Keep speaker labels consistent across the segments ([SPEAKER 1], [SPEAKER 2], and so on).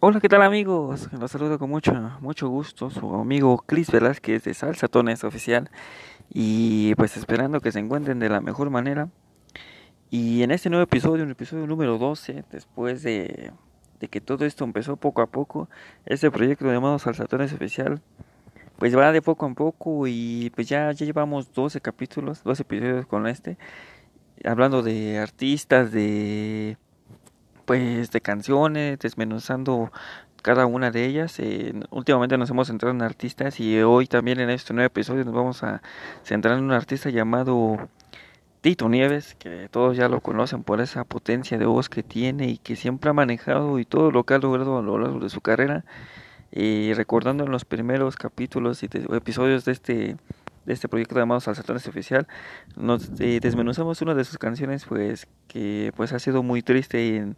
[SPEAKER 1] Hola, ¿qué tal amigos? Los saludo con mucho, mucho gusto, su amigo Cris Velázquez de Salsa Tones Oficial y pues esperando que se encuentren de la mejor manera y en este nuevo episodio, un episodio número 12, después de, de que todo esto empezó poco a poco, este proyecto llamado Salsa Tones Oficial pues va de poco a poco y pues ya, ya llevamos 12 capítulos, 12 episodios con este, hablando de artistas, de pues de canciones, desmenuzando cada una de ellas. Eh, últimamente nos hemos centrado en artistas y hoy también en este nuevo episodio nos vamos a centrar en un artista llamado Tito Nieves, que todos ya lo conocen por esa potencia de voz que tiene y que siempre ha manejado y todo lo que ha logrado a lo largo de su carrera. Y recordando en los primeros capítulos y episodios de este de este proyecto llamado Salsatones Oficial, nos eh, desmenuzamos una de sus canciones pues que pues ha sido muy triste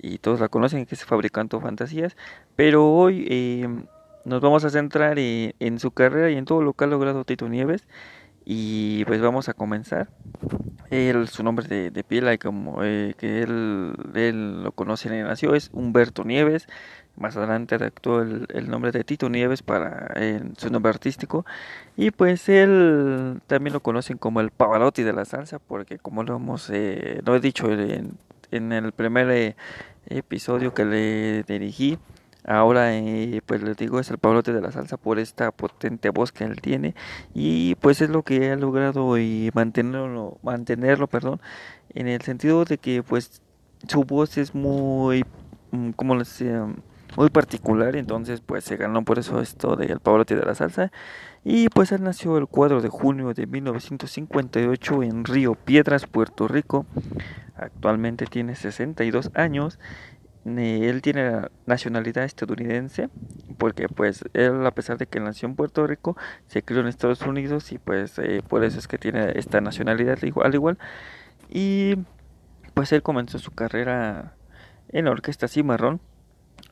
[SPEAKER 1] y todos la conocen que es Fabricando Fantasías, pero hoy eh, nos vamos a centrar en, en, su carrera y en todo lo que ha logrado Tito Nieves y pues vamos a comenzar. Él, su nombre de, de pila y como eh, que él, él lo conoce y nació es Humberto Nieves, más adelante adaptó el, nombre de Tito Nieves para su nombre artístico. Y pues él también lo conocen como el Pavarotti de la salsa, porque como lo hemos, eh, lo he dicho en, el primer eh, episodio que le dirigí, ahora eh, pues les digo es el Pavarotti de la salsa por esta potente voz que él tiene y pues es lo que ha logrado y mantenerlo, mantenerlo, perdón, en el sentido de que pues su voz es muy, mm, como les decía, muy particular, entonces pues se ganó por eso esto del Pavarotti de la salsa. Y pues él nació el 4 de junio de 1958 en Río Piedras, Puerto Rico. Actualmente tiene 62 años. Él tiene nacionalidad estadounidense porque pues él a pesar de que nació en Puerto Rico se crió en Estados Unidos y pues eh, por eso es que tiene esta nacionalidad al igual y pues él comenzó su carrera en la orquesta Cimarrón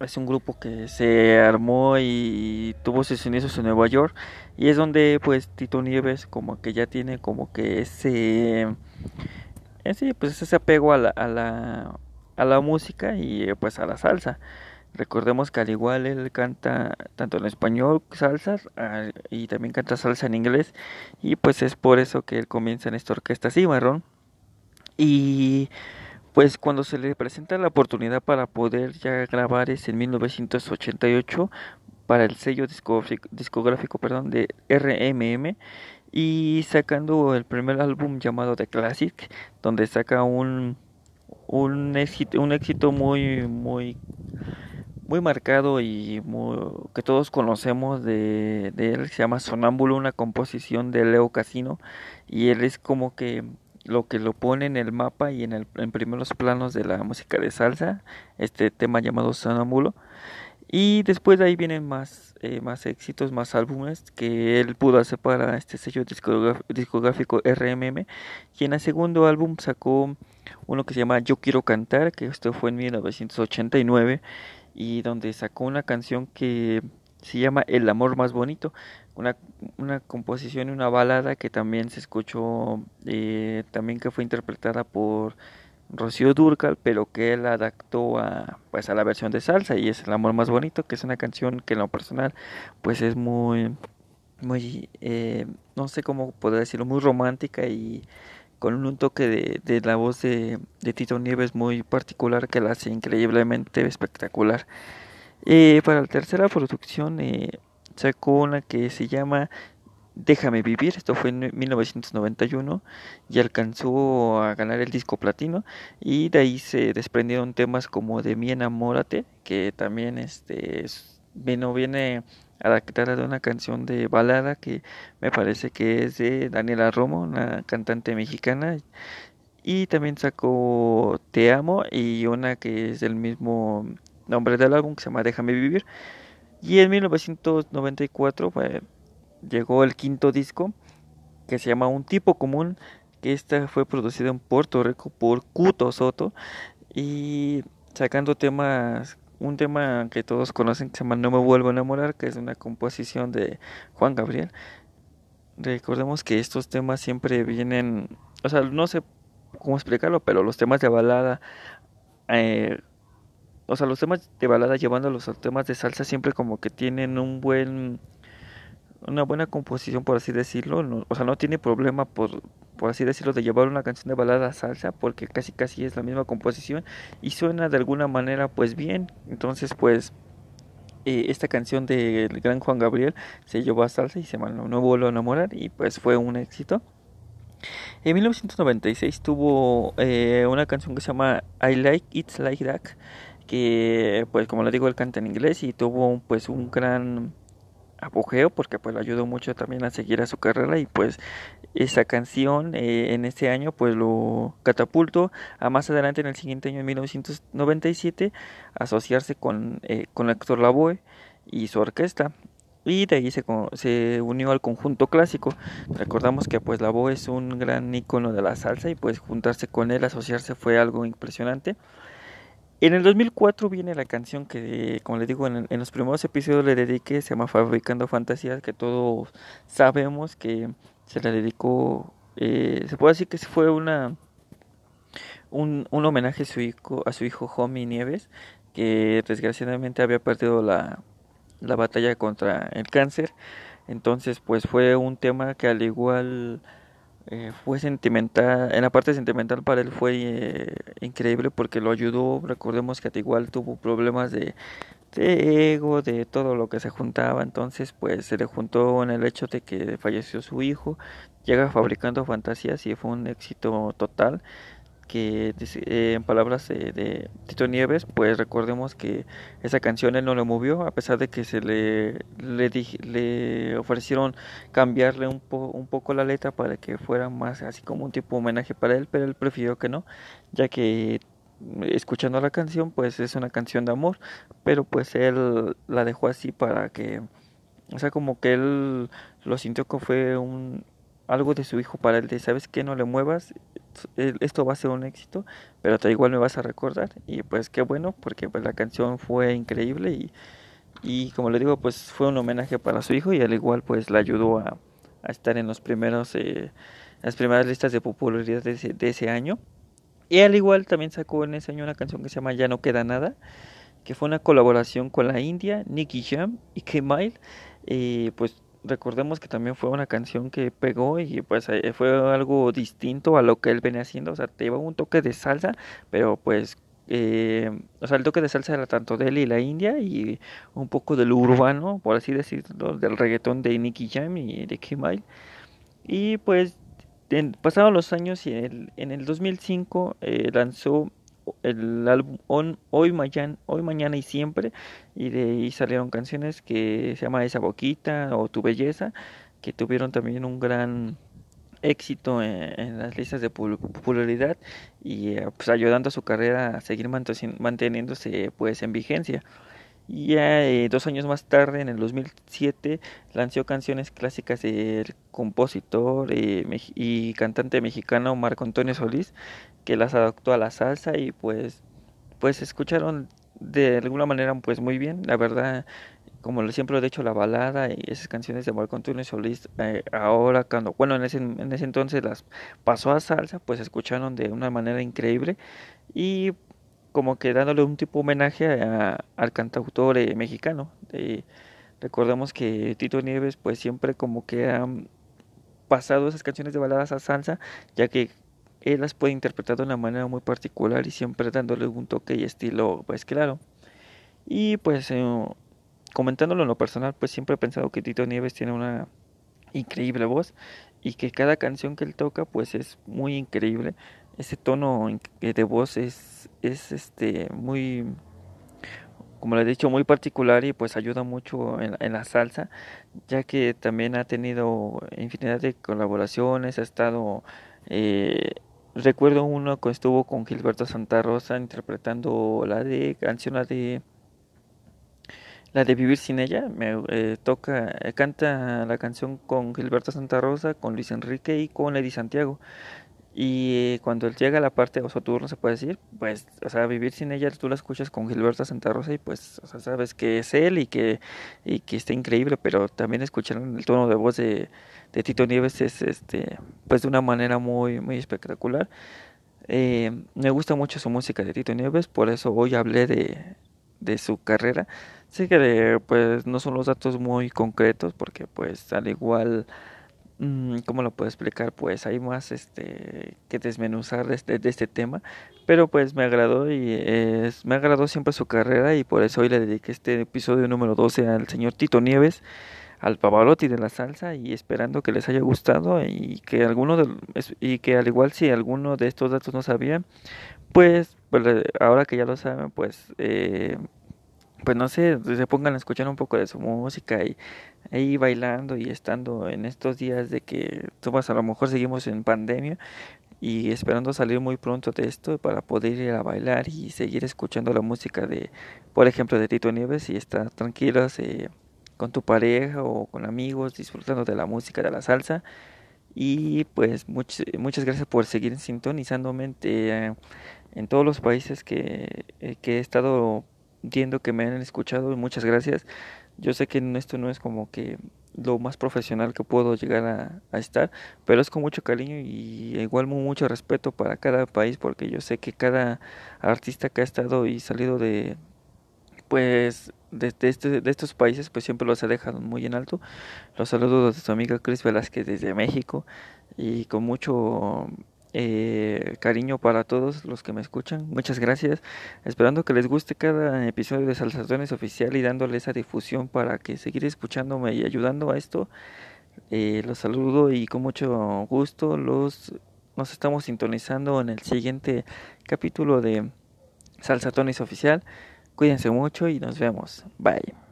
[SPEAKER 1] es un grupo que se armó y tuvo sus inicios en Nueva York y es donde pues Tito Nieves como que ya tiene como que ese ese pues ese apego a la, a la a la música y pues a la salsa. Recordemos que al igual él canta tanto en español salsas y también canta salsa en inglés y pues es por eso que él comienza en esta orquesta Cimarrón y pues cuando se le presenta la oportunidad para poder ya grabar es en 1988 para el sello discográfico, discográfico perdón, de RMM y sacando el primer álbum llamado The Classic donde saca un un éxito, un éxito muy muy muy marcado y muy, que todos conocemos de, de él se llama Sonámbulo una composición de Leo Casino y él es como que lo que lo pone en el mapa y en, el, en primeros planos de la música de salsa, este tema llamado Sonámbulo. Y después de ahí vienen más, eh, más éxitos, más álbumes que él pudo hacer para este sello discográfico RMM. Y en el segundo álbum sacó uno que se llama Yo Quiero Cantar, que esto fue en 1989, y donde sacó una canción que se llama El Amor Más Bonito una, una composición y una balada que también se escuchó, eh, también que fue interpretada por Rocío Durcal, pero que él adaptó a, pues, a la versión de salsa y es El Amor Más Bonito, que es una canción que en lo personal pues es muy, muy, eh, no sé cómo poder decirlo, muy romántica y con un toque de, de la voz de, de, Tito Nieves muy particular que la hace increíblemente espectacular. Eh, para la tercera producción, eh, sacó una que se llama Déjame vivir, esto fue en 1991 y alcanzó a ganar el disco platino y de ahí se desprendieron temas como de Mi enamórate, que también este vino viene adaptada de una canción de balada que me parece que es de Daniela Romo, una cantante mexicana y también sacó Te amo y una que es del mismo nombre del álbum que se llama Déjame vivir y en 1994 llegó el quinto disco que se llama Un tipo común, que esta fue producido en Puerto Rico por Kuto Soto y sacando temas, un tema que todos conocen que se llama No me vuelvo a enamorar, que es una composición de Juan Gabriel. Recordemos que estos temas siempre vienen, o sea, no sé cómo explicarlo, pero los temas de balada eh, o sea, los temas de balada llevándolos a los temas de salsa siempre como que tienen un buen una buena composición, por así decirlo. o sea, no tiene problema, por, por así decirlo, de llevar una canción de balada a salsa, porque casi casi es la misma composición y suena de alguna manera pues bien. Entonces, pues eh, esta canción del gran Juan Gabriel se llevó a salsa y se llama No vuelvo a enamorar y pues fue un éxito. En 1996 tuvo eh, una canción que se llama I Like It Like That, que pues como le digo él canta en inglés y tuvo pues un gran apogeo porque pues le ayudó mucho también a seguir a su carrera y pues esa canción eh, en este año pues lo catapultó a más adelante en el siguiente año en 1997 asociarse con, eh, con Héctor Lavoe y su orquesta. Y de ahí se, se unió al conjunto clásico. Recordamos que pues Lavoe es un gran ícono de la salsa y pues juntarse con él asociarse fue algo impresionante en el 2004 viene la canción que, como les digo, en, los primeros episodios le dediqué, se llama Fabricando Fantasías, que todos sabemos que se la dedicó, eh, se puede decir que fue una un, un homenaje a su hijo, a su hijo Homie Nieves, que desgraciadamente había perdido la, la batalla contra el cáncer. Entonces, pues fue un tema que al igual eh, fue sentimental, en la parte sentimental para él fue eh, increíble porque lo ayudó, recordemos que igual tuvo problemas de, de, ego, de todo lo que se juntaba, entonces pues se le juntó en el hecho de que falleció su hijo, llega fabricando fantasías y fue un éxito total que eh, en palabras de, Tito Nieves, pues recordemos que esa canción él no le movió, a pesar de que se le, le, le ofrecieron cambiarle un, un poco la letra para que fuera más así como un tipo homenaje para él, pero él prefirió que no, ya que escuchando la canción pues es una canción de amor, pero pues él la dejó así para que, o sea, como que él lo sintió que fue un algo de su hijo para él de sabes que no le muevas esto va a ser un éxito pero te igual me vas a recordar y pues qué bueno porque pues la canción fue increíble y, y como le digo pues fue un homenaje para su hijo y al igual pues le ayudó a, a estar en los primeros eh, las primeras listas de popularidad de ese, de ese año y al igual también sacó en ese año una canción que se llama Ya no queda nada que fue una colaboración con la India, Nicky Jam y K-Mile. Eh, pues recordemos que también fue una canción que pegó y pues eh, fue algo distinto a lo que él venía haciendo, o sea, te iba un toque de salsa, pero pues, eh, o sea, el toque de salsa era tanto de él y la India y un poco del urbano, por así decirlo, del reggaetón de Nicky Jam y de Kimail. Y pues pasaron los años y en el, en el 2005 eh, lanzó el álbum Hoy, Mañana, Hoy, Mañana y Siempre, y de ahí salieron canciones que se llama Esa Boquita o Tu Belleza, que tuvieron también un gran éxito en, las listas de popularidad y eh, pues ayudando a su carrera a seguir manteniéndose pues en vigencia. Y ya eh, dos años más tarde, en el 2007, lanzó canciones clásicas del compositor eh, y cantante mexicano Marco Antonio Solís, que las adaptó a la salsa y pues, pues escucharon de alguna manera pues muy bien. La verdad, como siempre lo he dicho, la balada y esas canciones de Marco Antonio Solís, eh, ahora cuando, bueno, en ese, en ese entonces las pasó a salsa, pues escucharon de una manera increíble y como que dándole un tipo de homenaje al cantautor eh, mexicano. recordemos que Tito Nieves pues siempre como que ha pasado esas canciones de baladas a salsa, ya que él las puede interpretar de una manera muy particular y siempre dándole un toque y estilo pues claro. Y pues eh, comentándolo en lo personal, pues siempre he pensado que Tito Nieves tiene una increíble voz y que cada canción que él toca pues es muy increíble ese tono de voz es, es este muy como le he dicho muy particular y pues ayuda mucho en, en, la salsa ya que también ha tenido infinidad de colaboraciones ha estado eh, recuerdo uno que estuvo con Gilberto Santa Rosa interpretando la de canción la de la de Vivir sin ella me eh, toca eh, canta la canción con Gilberto Santa Rosa con Luis Enrique y con Eddie Santiago y cuando él llega a la parte de turno se puede decir, pues, o sea, vivir sin ella, tú la escuchas con Gilberto Santa Rosa y pues, o sea, sabes que es él y que, y que está increíble, pero también escuchar el tono de voz de, de Tito Nieves es, este, pues, de una manera muy, muy espectacular. Eh, me gusta mucho su música de Tito Nieves, por eso hoy hablé de, de su carrera. Sé que pues no son los datos muy concretos porque pues al igual ¿Cómo lo puedo explicar? Pues hay más este que desmenuzar de este, de este tema, pero pues me agradó y es, me agradó siempre su carrera y por eso hoy le dediqué este episodio número 12 al señor Tito Nieves, al Pavarotti de la salsa y esperando que les haya gustado y que alguno de, y que al igual si alguno de estos datos no sabía, pues, pues ahora que ya lo saben, pues eh, pues no sé, se pongan a escuchar un poco de su música y ahí bailando y estando en estos días de que tomas a lo mejor seguimos en pandemia y esperando salir muy pronto de esto para poder ir a bailar y seguir escuchando la música de, por ejemplo, de Tito Nieves y estar tranquilos eh, con tu pareja o con amigos disfrutando de la música de la salsa. Y pues muchas gracias por seguir sintonizándome eh, en todos los países que, eh, que he estado entiendo que me han escuchado y muchas gracias. Yo sé que esto no es como que lo más profesional que puedo llegar a, estar, pero es con mucho cariño y igual mucho respeto para cada país porque yo sé que cada artista que ha estado y salido de pues de, este, de estos países pues siempre los ha dejado muy en alto. Los saludos de su amiga Chris Velázquez desde México y con mucho eh, cariño para todos los que me escuchan. Muchas gracias. Esperando que les guste cada episodio de Salsazones Oficial y dándole esa difusión para que seguir escuchándome y ayudando a esto. Eh, los saludo y con mucho gusto los nos estamos sintonizando en el siguiente capítulo de Salsatones Oficial. Cuídense mucho y nos vemos. Bye.